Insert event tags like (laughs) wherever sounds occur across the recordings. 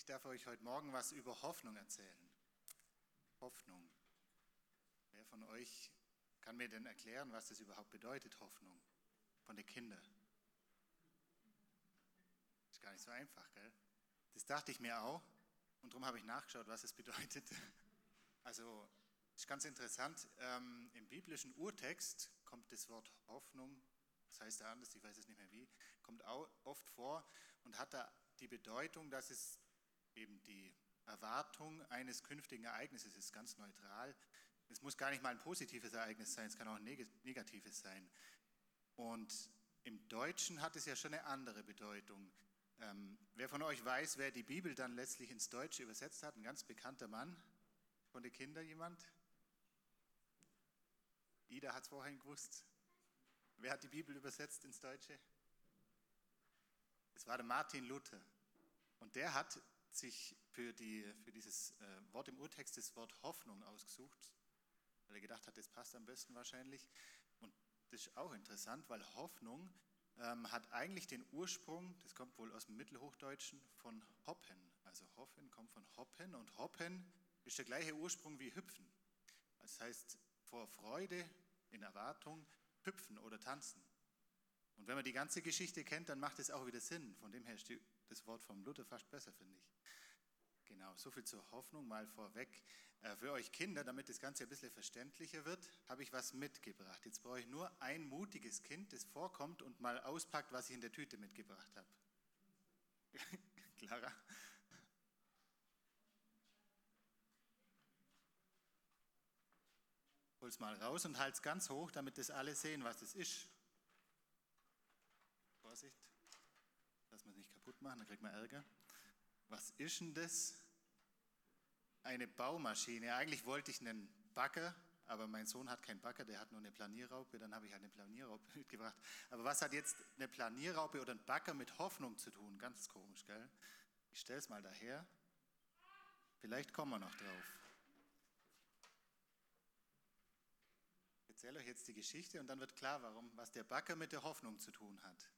Ich darf euch heute Morgen was über Hoffnung erzählen. Hoffnung. Wer von euch kann mir denn erklären, was das überhaupt bedeutet, Hoffnung? Von den Kindern. Ist gar nicht so einfach, gell? Das dachte ich mir auch und darum habe ich nachgeschaut, was es bedeutet. (laughs) Also, ist ganz interessant. Ähm, Im biblischen Urtext kommt das Wort Hoffnung, das heißt da anders, ich weiß es nicht mehr wie, kommt auch oft vor und hat da die Bedeutung, dass es eben die Erwartung eines künftigen Ereignisses ist, ganz neutral. Es muss gar nicht mal ein positives Ereignis sein, es kann auch ein negatives sein. Und im Deutschen hat es ja schon eine andere Bedeutung. Ähm, wer von euch weiß, wer die Bibel dann letztlich ins Deutsche übersetzt hat, ein ganz bekannter Mann von den Kindern, jemand? Ida hat es vorhin gewusst. Wer hat die Bibel übersetzt ins Deutsche? Es war der Martin Luther. Und der hat sich für, die, für dieses äh, Wort im Urtext das Wort Hoffnung ausgesucht, weil er gedacht hat, das passt am besten wahrscheinlich. Und das ist auch interessant, weil Hoffnung ähm, hat eigentlich den Ursprung, das kommt wohl aus dem Mittelhochdeutschen, von Hoppen. Also Hoffen kommt von Hoppen und Hoppen ist der gleiche Ursprung wie Hüpfen. Das heißt, vor Freude, in Erwartung, hüpfen oder tanzen. Und wenn man die ganze Geschichte kennt, dann macht es auch wieder Sinn. Von dem her ist das Wort vom Luther fast besser, finde ich. Genau, so viel zur Hoffnung mal vorweg. Äh, für euch Kinder, damit das Ganze ein bisschen verständlicher wird, habe ich was mitgebracht. Jetzt brauche ich nur ein mutiges Kind, das vorkommt und mal auspackt, was ich in der Tüte mitgebracht habe. (laughs) Clara? Hol's mal raus und halt's ganz hoch, damit das alle sehen, was es ist. Vorsicht, dass wir es nicht kaputt machen, dann kriegt man Ärger. Was ist denn das? Eine Baumaschine. Eigentlich wollte ich einen Bagger, aber mein Sohn hat keinen Bagger, der hat nur eine Planierraupe, dann habe ich halt eine Planierraupe (laughs) mitgebracht. Aber was hat jetzt eine Planierraupe oder ein Bagger mit Hoffnung zu tun? Ganz komisch, gell? Ich stelle es mal daher. Vielleicht kommen wir noch drauf. Ich erzähle euch jetzt die Geschichte und dann wird klar, warum, was der Bagger mit der Hoffnung zu tun hat.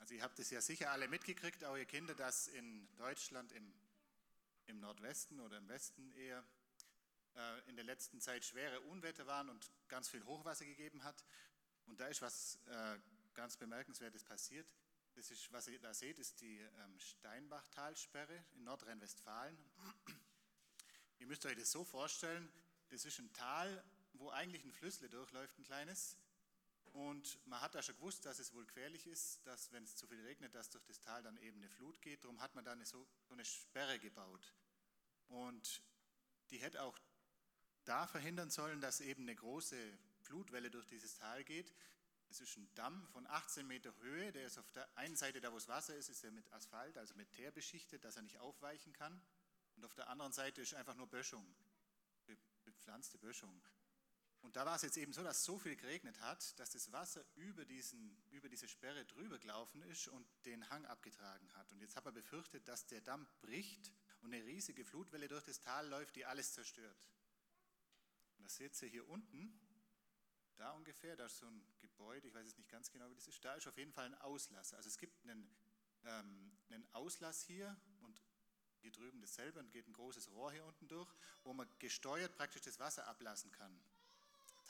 Also ihr habt es ja sicher alle mitgekriegt, auch ihr Kinder, dass in Deutschland im, im Nordwesten oder im Westen eher äh, in der letzten Zeit schwere Unwetter waren und ganz viel Hochwasser gegeben hat. Und da ist was äh, ganz Bemerkenswertes passiert. Das ist, was ihr da seht, ist die ähm, Steinbachtalsperre in Nordrhein-Westfalen. Ihr müsst euch das so vorstellen, das ist ein Tal, wo eigentlich ein Flüssle durchläuft, ein kleines. Und man hat da schon gewusst, dass es wohl gefährlich ist, dass wenn es zu viel regnet, dass durch das Tal dann eben eine Flut geht. Darum hat man da eine, so, eine Sperre gebaut. Und die hätte auch da verhindern sollen, dass eben eine große Flutwelle durch dieses Tal geht. Es ist ein Damm von 18 Meter Höhe, der ist auf der einen Seite, da wo das Wasser ist, ist er mit Asphalt, also mit Teer beschichtet, dass er nicht aufweichen kann. Und auf der anderen Seite ist einfach nur Böschung bepflanzte Böschung. Und da war es jetzt eben so, dass so viel geregnet hat, dass das Wasser über, diesen, über diese Sperre drüber gelaufen ist und den Hang abgetragen hat. Und jetzt hat man befürchtet, dass der Damm bricht und eine riesige Flutwelle durch das Tal läuft, die alles zerstört. Und das seht ihr hier unten, da ungefähr, da ist so ein Gebäude, ich weiß jetzt nicht ganz genau, wie das ist, da ist auf jeden Fall ein Auslass. Also es gibt einen, ähm, einen Auslass hier und hier drüben dasselbe und geht ein großes Rohr hier unten durch, wo man gesteuert praktisch das Wasser ablassen kann.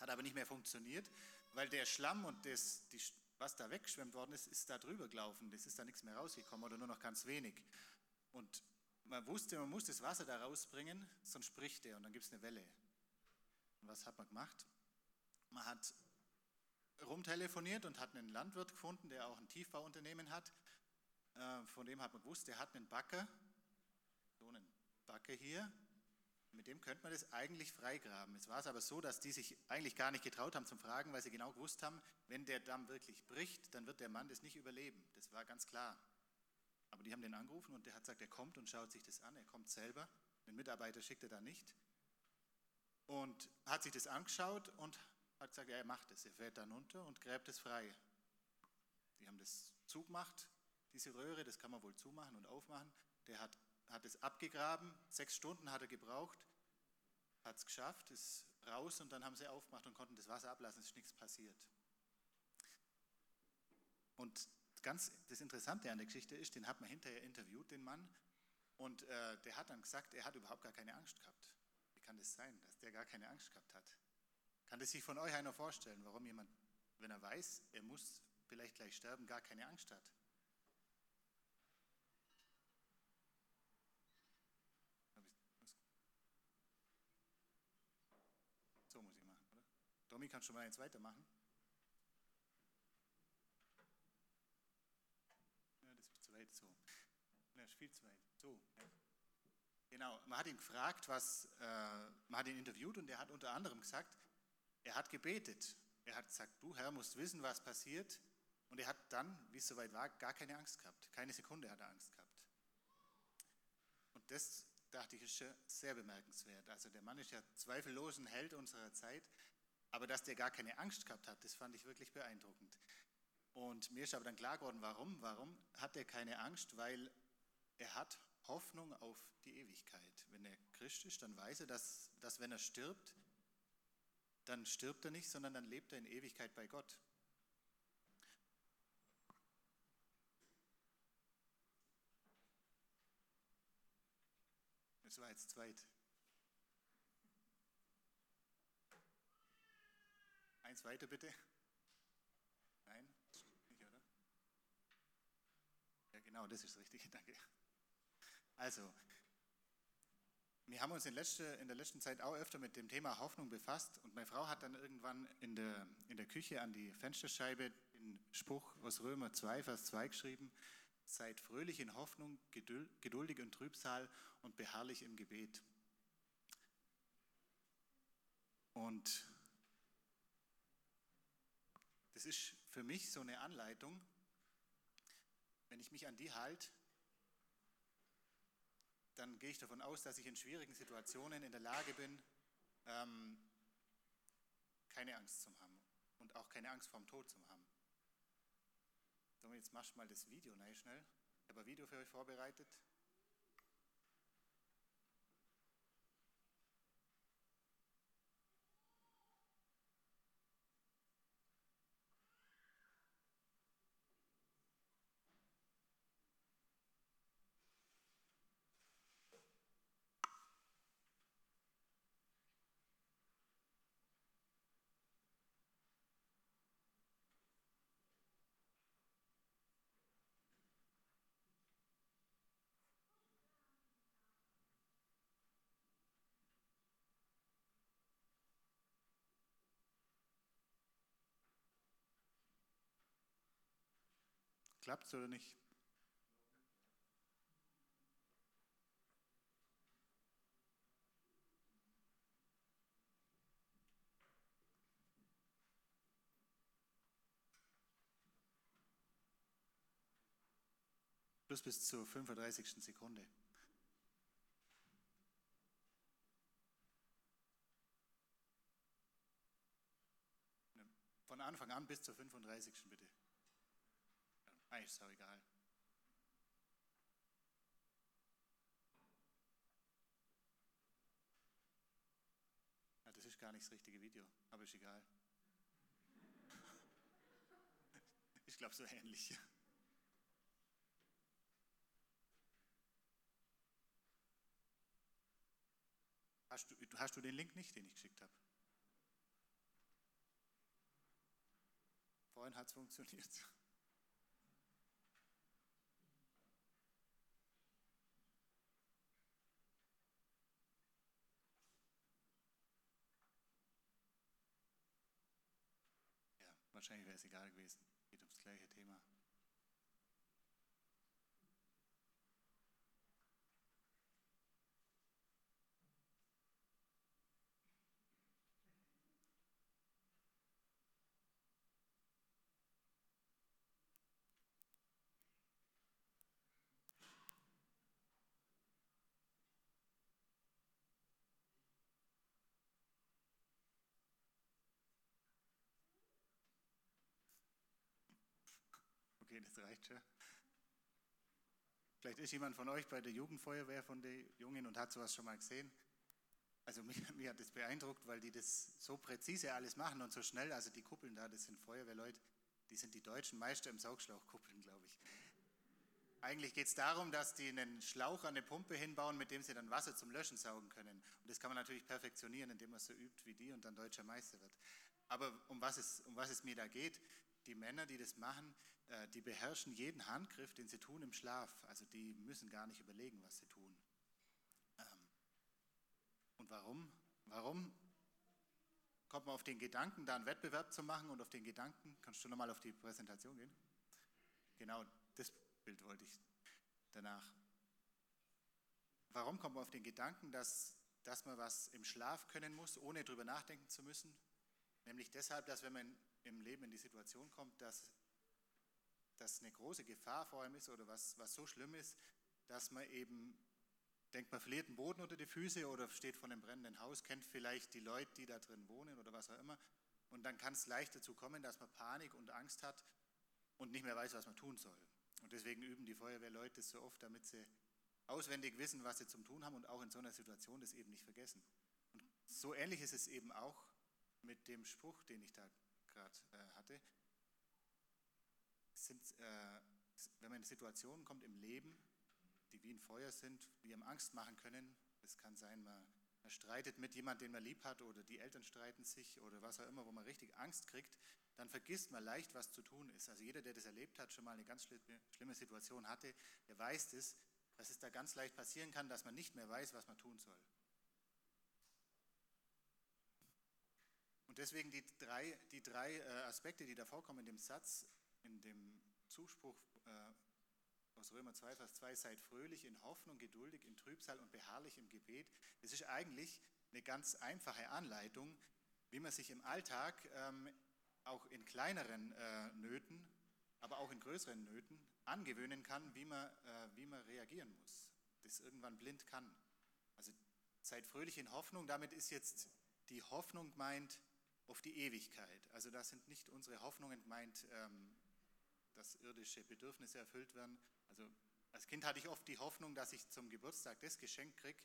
Hat aber nicht mehr funktioniert, weil der Schlamm und das, die, was da weggeschwemmt worden ist, ist da drüber gelaufen. Das ist da nichts mehr rausgekommen oder nur noch ganz wenig. Und man wusste, man muss das Wasser da rausbringen, sonst spricht der und dann gibt es eine Welle. Und was hat man gemacht? Man hat rumtelefoniert und hat einen Landwirt gefunden, der auch ein Tiefbauunternehmen hat. Äh, von dem hat man gewusst, der hat einen Backer so einen Backe hier. Mit dem könnte man das eigentlich freigraben. Es war es aber so, dass die sich eigentlich gar nicht getraut haben zum Fragen, weil sie genau gewusst haben, wenn der Damm wirklich bricht, dann wird der Mann das nicht überleben. Das war ganz klar. Aber die haben den angerufen und der hat gesagt, er kommt und schaut sich das an. Er kommt selber. Den Mitarbeiter schickt er da nicht. Und hat sich das angeschaut und hat gesagt, ja, er macht es. Er fährt dann runter und gräbt es frei. Die haben das zugemacht, diese Röhre, das kann man wohl zumachen und aufmachen. Der hat hat es abgegraben, sechs Stunden hat er gebraucht, hat es geschafft, ist raus und dann haben sie aufgemacht und konnten das Wasser ablassen, es ist nichts passiert. Und ganz das Interessante an der Geschichte ist, den hat man hinterher interviewt, den Mann, und äh, der hat dann gesagt, er hat überhaupt gar keine Angst gehabt. Wie kann das sein, dass der gar keine Angst gehabt hat? Kann das sich von euch einer vorstellen, warum jemand, wenn er weiß, er muss vielleicht gleich sterben, gar keine Angst hat? So muss ich machen, oder? Domi, kannst du mal eins weitermachen? Ja, das ist zu weit so. Das ist viel zu weit. So. Genau, man hat ihn gefragt, was, äh, man hat ihn interviewt und er hat unter anderem gesagt, er hat gebetet. Er hat gesagt, du Herr musst wissen, was passiert. Und er hat dann, wie es soweit war, gar keine Angst gehabt. Keine Sekunde hat er Angst gehabt. Und das, dachte ich, ist schon sehr bemerkenswert. Also der Mann ist ja zweifellos ein Held unserer Zeit. Aber dass der gar keine Angst gehabt hat, das fand ich wirklich beeindruckend. Und mir ist aber dann klar geworden, warum. Warum hat er keine Angst? Weil er hat Hoffnung auf die Ewigkeit. Wenn er Christ ist, dann weiß er, dass, dass wenn er stirbt, dann stirbt er nicht, sondern dann lebt er in Ewigkeit bei Gott. Das war jetzt zweit. Eins weiter bitte. Nein, nicht, oder? Ja, genau, das ist das Richtige, (laughs) danke. Also, wir haben uns in, letzte, in, der letzten Zeit auch öfter mit dem Thema Hoffnung befasst und meine Frau hat dann irgendwann in der, in der Küche an die Fensterscheibe den Spruch aus Römer 2, Vers 2 geschrieben, seid fröhlich in Hoffnung, geduldig in Trübsal und beharrlich im Gebet. Und das ist für mich so eine Anleitung, wenn ich mich an die halte, dann gehe ich davon aus, dass ich in schwierigen Situationen in der Lage bin, ähm, keine Angst zu haben und auch keine Angst vorm Tod zu haben. Jetzt machst du mal das Video nein, schnell. Ich habe ein Video für euch vorbereitet. Klappt es oder nicht? Plus bis zur 35. Sekunde. Von Anfang an bis zur 35. bitte. Eigentlich ist auch egal. Ja, das ist gar nicht das richtige Video, aber ist egal. (laughs) Ich glaube so ähnlich. Hast du, hast du den Link nicht, den ich geschickt habe? Vorhin hat es funktioniert. Wahrscheinlich wäre es egal gewesen. Geht ums gleiche Thema. Okay, das reicht schon. Vielleicht ist jemand von euch bei der Jugendfeuerwehr von den Jungen und hat sowas schon mal gesehen. Also mich, mich hat das beeindruckt, weil die das so präzise alles machen und so schnell. Also die Kuppeln da, das sind Feuerwehrleute, Die sind die deutschen Meister im Saugschlauchkuppeln, glaube ich. Eigentlich geht es darum, dass die einen Schlauch an eine Pumpe hinbauen, mit dem sie dann Wasser zum Löschen saugen können. Und das kann man natürlich perfektionieren, indem man so übt wie die und dann deutscher Meister wird. Aber um was es, um was es mir da geht, die Männer, die das machen, äh, die beherrschen jeden Handgriff, den sie tun im Schlaf. Also die müssen gar nicht überlegen, was sie tun. Ähm, und warum? Warum kommt man auf den Gedanken, da einen Wettbewerb zu machen und auf den Gedanken, kannst du nochmal auf die Präsentation gehen? Genau, das Bild wollte ich danach. Warum kommt man auf den Gedanken, dass, dass man was im Schlaf können muss, ohne drüber nachdenken zu müssen? Nämlich deshalb, dass wenn man im Leben in die Situation kommt, dass, dass eine große Gefahr vor einem ist oder was, was so schlimm ist, dass man eben denkt, man verliert den Boden unter die Füße oder steht vor einem brennenden Haus, kennt vielleicht die Leute, die da drin wohnen oder was auch immer. Und dann kann es leicht dazu kommen, dass man Panik und Angst hat und nicht mehr weiß, was man tun soll. Und deswegen üben die Feuerwehrleute so oft, damit sie auswendig wissen, was sie zum Tun haben und auch in so einer Situation das eben nicht vergessen. Und so ähnlich ist es eben auch mit dem Spruch, den ich da gerade äh, hatte. Sind, äh, wenn man in Situationen kommt im Leben, die wie ein Feuer sind, die einem Angst machen können, es kann sein, man, man streitet mit jemandem, den man lieb hat, oder die Eltern streiten sich oder was auch immer, wo man richtig Angst kriegt, dann vergisst man leicht, was zu tun ist. Also jeder, der das erlebt hat, schon mal eine ganz schlimme Situation hatte, der weiß das, dass es da ganz leicht passieren kann, dass man nicht mehr weiß, was man tun soll. Deswegen die drei, die drei äh, Aspekte, die da vorkommen in dem Satz, in dem Zuspruch äh, aus Römer 2, Vers 2, seid fröhlich in Hoffnung, geduldig in Trübsal und beharrlich im Gebet. Das ist eigentlich eine ganz einfache Anleitung, wie man sich im Alltag ähm, auch in kleineren äh, Nöten, aber auch in größeren Nöten angewöhnen kann, wie man, wie man reagieren muss, das irgendwann blind kann. Also seid fröhlich in Hoffnung, damit ist jetzt die Hoffnung gemeint auf die Ewigkeit. Also da sind nicht unsere Hoffnungen gemeint, ähm, dass irdische Bedürfnisse erfüllt werden. Also als Kind hatte ich oft die Hoffnung, dass ich zum Geburtstag das Geschenk kriege,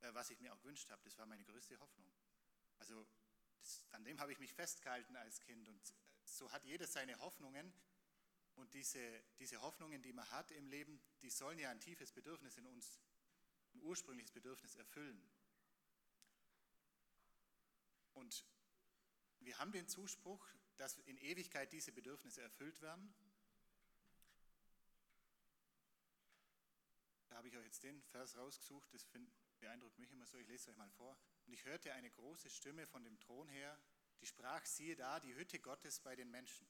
äh, was ich mir auch gewünscht habe. Das war meine größte Hoffnung. Also das, an dem habe ich mich festgehalten als Kind. Und so hat jeder seine Hoffnungen. Und diese, diese Hoffnungen, die man hat im Leben, die sollen ja ein tiefes Bedürfnis in uns, ein ursprüngliches Bedürfnis erfüllen. Und wir haben den Zuspruch, dass in Ewigkeit diese Bedürfnisse erfüllt werden. Da habe ich euch jetzt den Vers rausgesucht, das beeindruckt mich immer so, ich lese es euch mal vor. Und ich hörte eine große Stimme von dem Thron her, die sprach, siehe da, die Hütte Gottes bei den Menschen.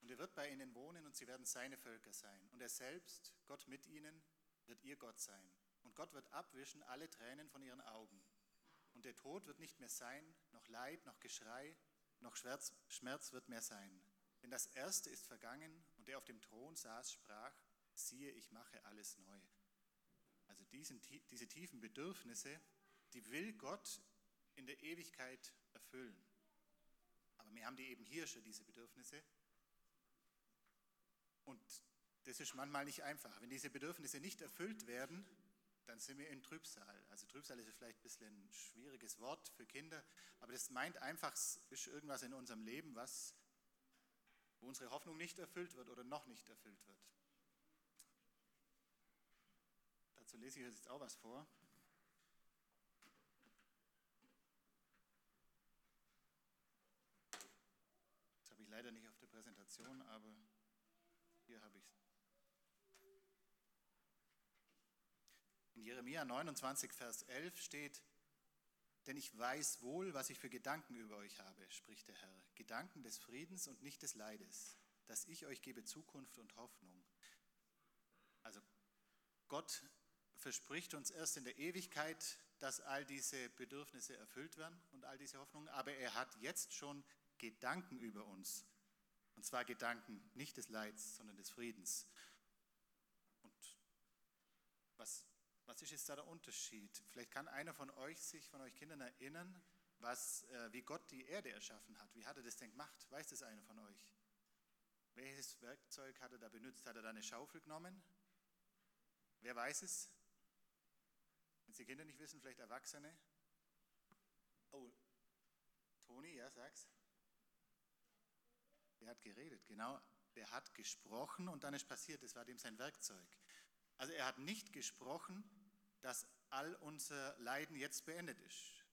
Und er wird bei ihnen wohnen und sie werden seine Völker sein. Und er selbst, Gott mit ihnen, wird ihr Gott sein. Und Gott wird abwischen alle Tränen von ihren Augen. Und der Tod wird nicht mehr sein, noch Leid, noch Geschrei, noch Schmerz, Schmerz wird mehr sein. Denn das Erste ist vergangen und der auf dem Thron saß, sprach, siehe, ich mache alles neu. Also diesen, diese tiefen Bedürfnisse, die will Gott in der Ewigkeit erfüllen. Aber wir haben die eben hier schon, diese Bedürfnisse. Und das ist manchmal nicht einfach. Wenn diese Bedürfnisse nicht erfüllt werden, dann sind wir in Trübsal. Also Trübsal ist vielleicht ein bisschen ein schwieriges Wort für Kinder, aber das meint einfach, es ist irgendwas in unserem Leben, was, wo unsere Hoffnung nicht erfüllt wird oder noch nicht erfüllt wird. Dazu lese ich jetzt auch was vor. leider nicht auf der Präsentation, aber hier habe ich es. In Jeremia 29, Vers 11 steht, denn ich weiß wohl, was ich für Gedanken über euch habe, spricht der Herr. Gedanken des Friedens und nicht des Leides, dass ich euch gebe Zukunft und Hoffnung. Also Gott verspricht uns erst in der Ewigkeit, dass all diese Bedürfnisse erfüllt werden und all diese Hoffnungen, aber er hat jetzt schon Gedanken über uns. Und zwar Gedanken nicht des Leids, sondern des Friedens. Und was, was ist jetzt da der Unterschied? Vielleicht kann einer von euch sich, von euch Kindern erinnern, was, äh, wie Gott die Erde erschaffen hat. Wie hat er das denn gemacht? Weiß das einer von euch? Welches Werkzeug hat er da benutzt? Hat er da eine Schaufel genommen? Wer weiß es? Wenn Sie Kinder nicht wissen, vielleicht Erwachsene? Oh, Toni, ja, sag's. Der hat geredet, genau. Der hat gesprochen und dann ist passiert, das war dem sein Werkzeug. Also er hat nicht gesprochen, dass all unser Leiden jetzt beendet ist,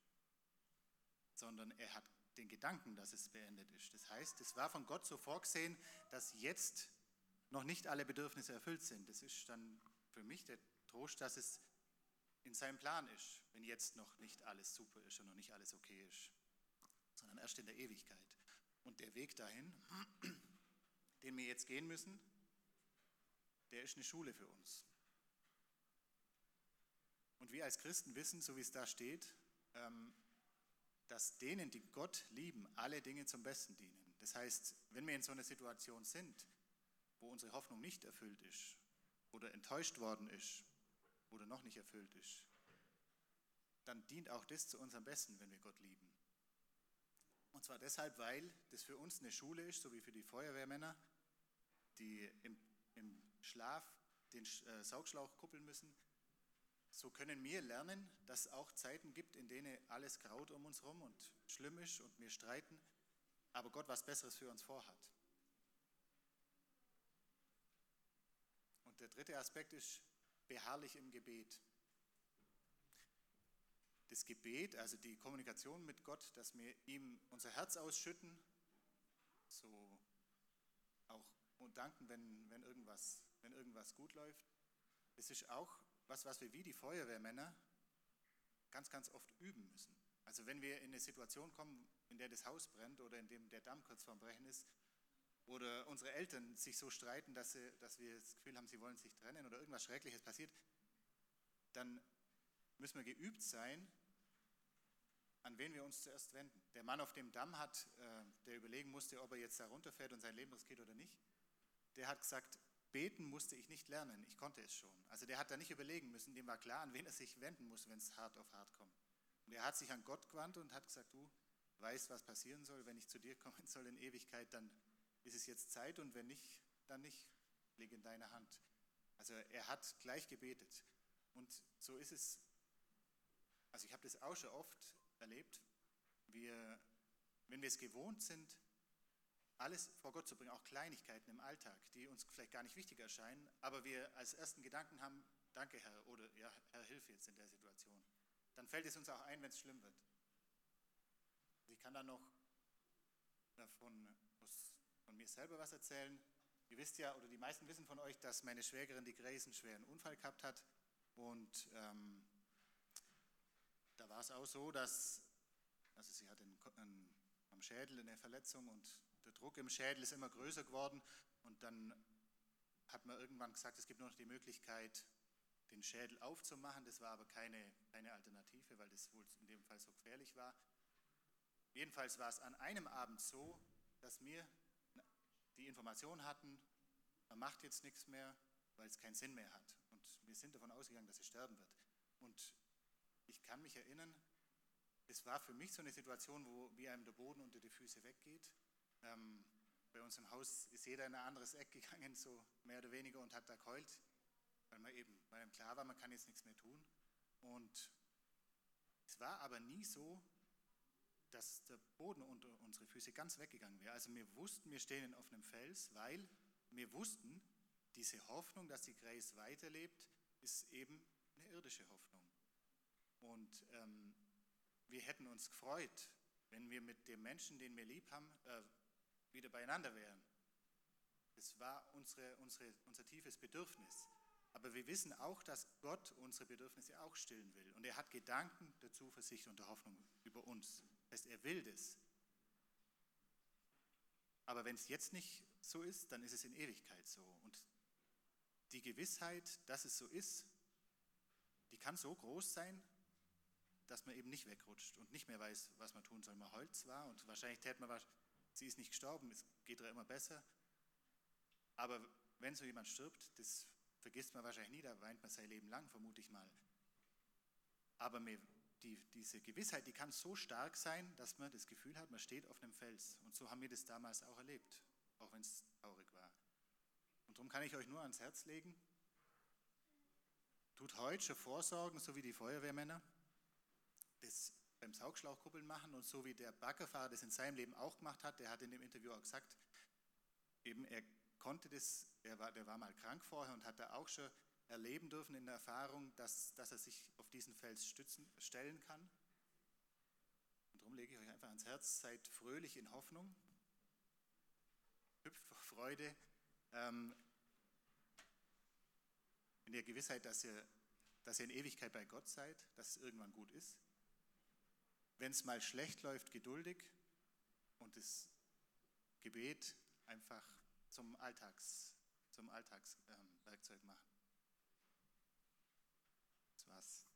sondern er hat den Gedanken, dass es beendet ist. Das heißt, es war von Gott so vorgesehen, dass jetzt noch nicht alle Bedürfnisse erfüllt sind. Das ist dann für mich der Trost, dass es in seinem Plan ist, wenn jetzt noch nicht alles super ist und noch nicht alles okay ist, sondern erst in der Ewigkeit. Und der Weg dahin, (clears throat) den wir jetzt gehen müssen, der ist eine Schule für uns. Und wir als Christen wissen, so wie es da steht, ähm, dass denen, die Gott lieben, alle Dinge zum Besten dienen. Das heißt, wenn wir in so einer Situation sind, wo unsere Hoffnung nicht erfüllt ist oder enttäuscht worden ist oder noch nicht erfüllt ist, dann dient auch das zu unserem Besten, wenn wir Gott lieben. Und zwar deshalb, weil das für uns eine Schule ist, so wie für die Feuerwehrmänner, die im, im Schlaf den äh, Saugschlauch kuppeln müssen. So können wir lernen, dass es auch Zeiten gibt, in denen alles graut um uns herum und schlimm ist und wir streiten, aber Gott was Besseres für uns vorhat. Und der dritte Aspekt ist beharrlich im Gebet. Das Gebet, also die Kommunikation mit Gott, dass wir ihm unser Herz ausschütten, so auch und danken, wenn, wenn, irgendwas, wenn irgendwas gut läuft. Das ist auch was, was wir wie die Feuerwehrmänner ganz, ganz oft üben müssen. Also wenn wir in eine Situation kommen, in der das Haus brennt oder in dem der Damm kurz vorm Brechen ist, oder unsere Eltern sich so streiten, dass, sie, dass wir das Gefühl haben, sie wollen sich trennen oder irgendwas Schreckliches passiert, dann müssen wir geübt sein, an wen wir uns zuerst wenden. Der Mann auf dem Damm hat, äh, der überlegen musste, ob er jetzt da runterfährt und sein Leben riskiert oder nicht, der hat gesagt, beten musste ich nicht lernen, ich konnte es schon. Also der hat da nicht überlegen müssen, dem war klar, an wen er sich wenden muss, wenn es hart auf hart kommt. Und er hat sich an Gott gewandt und hat gesagt, du weißt, was passieren soll, wenn ich zu dir kommen soll in Ewigkeit, dann ist es jetzt Zeit und wenn nicht, dann nicht, leg in deine Hand. Also er hat gleich gebetet. Und so ist es, also ich habe das auch schon oft erlebt, wir, wenn wir es gewohnt sind, alles vor Gott zu bringen, auch Kleinigkeiten im Alltag, die uns vielleicht gar nicht wichtig erscheinen, aber wir als ersten Gedanken haben, danke Herr oder ja, Herr, hilf jetzt in der Situation. Dann fällt es uns auch ein, wenn es schlimm wird. Ich kann da noch davon von mir selber was erzählen. Ihr wisst ja, oder die meisten wissen von euch, dass meine Schwägerin die Grace einen schweren Unfall gehabt hat. Und ähm, da war es auch so, dass also sie hat einen, einen, am Schädel eine Verletzung und Druck im Schädel ist immer größer geworden. Und dann hat man irgendwann gesagt, es gibt nur noch die Möglichkeit, den Schädel aufzumachen. Das war aber keine, keine Alternative, weil das wohl in dem Fall so gefährlich war. Jedenfalls war es an einem Abend so, dass mir die Information hatten, man macht jetzt nichts mehr, weil es keinen Sinn mehr hat. Und wir sind davon ausgegangen, dass sie sterben wird. Und ich kann mich erinnern, es war für mich so eine Situation, wo wie einem der Boden unter die Füße weggeht. Ähm, bei uns im Haus ist jeder in ein anderes Eck gegangen, so mehr oder weniger, und hat da keult, weil man eben, weil ihm klar war, man kann jetzt nichts mehr tun. Und es war aber nie so, dass der Boden unter unsere Füße ganz weggegangen wäre. Also wir wussten, wir stehen auf einem Fels, weil wir wussten, diese Hoffnung, dass die Grace weiterlebt, ist eben eine irdische Hoffnung. Und ähm, wir hätten uns gefreut, wenn wir mit dem Menschen, den wir lieb haben, äh, wieder beieinander wären. Das war unsere, unsere, unser tiefes Bedürfnis. Aber wir wissen auch, dass Gott unsere Bedürfnisse auch stillen will. Und er hat Gedanken der Zuversicht und der Hoffnung über uns. Das heißt, er will das. Aber wenn es jetzt nicht so ist, dann ist es in Ewigkeit so. Und die Gewissheit, dass es so ist, die kann so groß sein, dass man eben nicht wegrutscht und nicht mehr weiß, was man tun soll. Man heult zwar und wahrscheinlich täte man, sie ist nicht gestorben, es geht ihr immer besser. Aber wenn so jemand stirbt, das vergisst man wahrscheinlich nie, da weint man sein Leben lang, vermute ich mal. Aber wir die, diese Gewissheit, die kann so stark sein, dass man das Gefühl hat, man steht auf einem Fels. Und so haben wir das damals auch erlebt, auch wenn es traurig war. Und darum kann ich euch nur ans Herz legen, tut heute schon Vorsorgen, so wie die Feuerwehrmänner das beim Saugschlauchkuppeln machen und so wie der Baggerfahrer das in seinem Leben auch gemacht hat, der hat in dem Interview auch gesagt, eben er konnte das, er war, der war mal krank vorher und hat da auch schon erleben dürfen in der Erfahrung, dass, dass er sich auf diesen Fels stützen, stellen kann. Und darum lege ich euch einfach ans Herz, seid fröhlich in Hoffnung, hüpft vor Freude, ähm, in der Gewissheit, dass ihr, dass ihr in Ewigkeit bei Gott seid, dass es irgendwann gut ist wenn es mal schlecht läuft, geduldig und das Gebet einfach zum Alltags, zum Alltagswerkzeug ähm, machen. Das war's.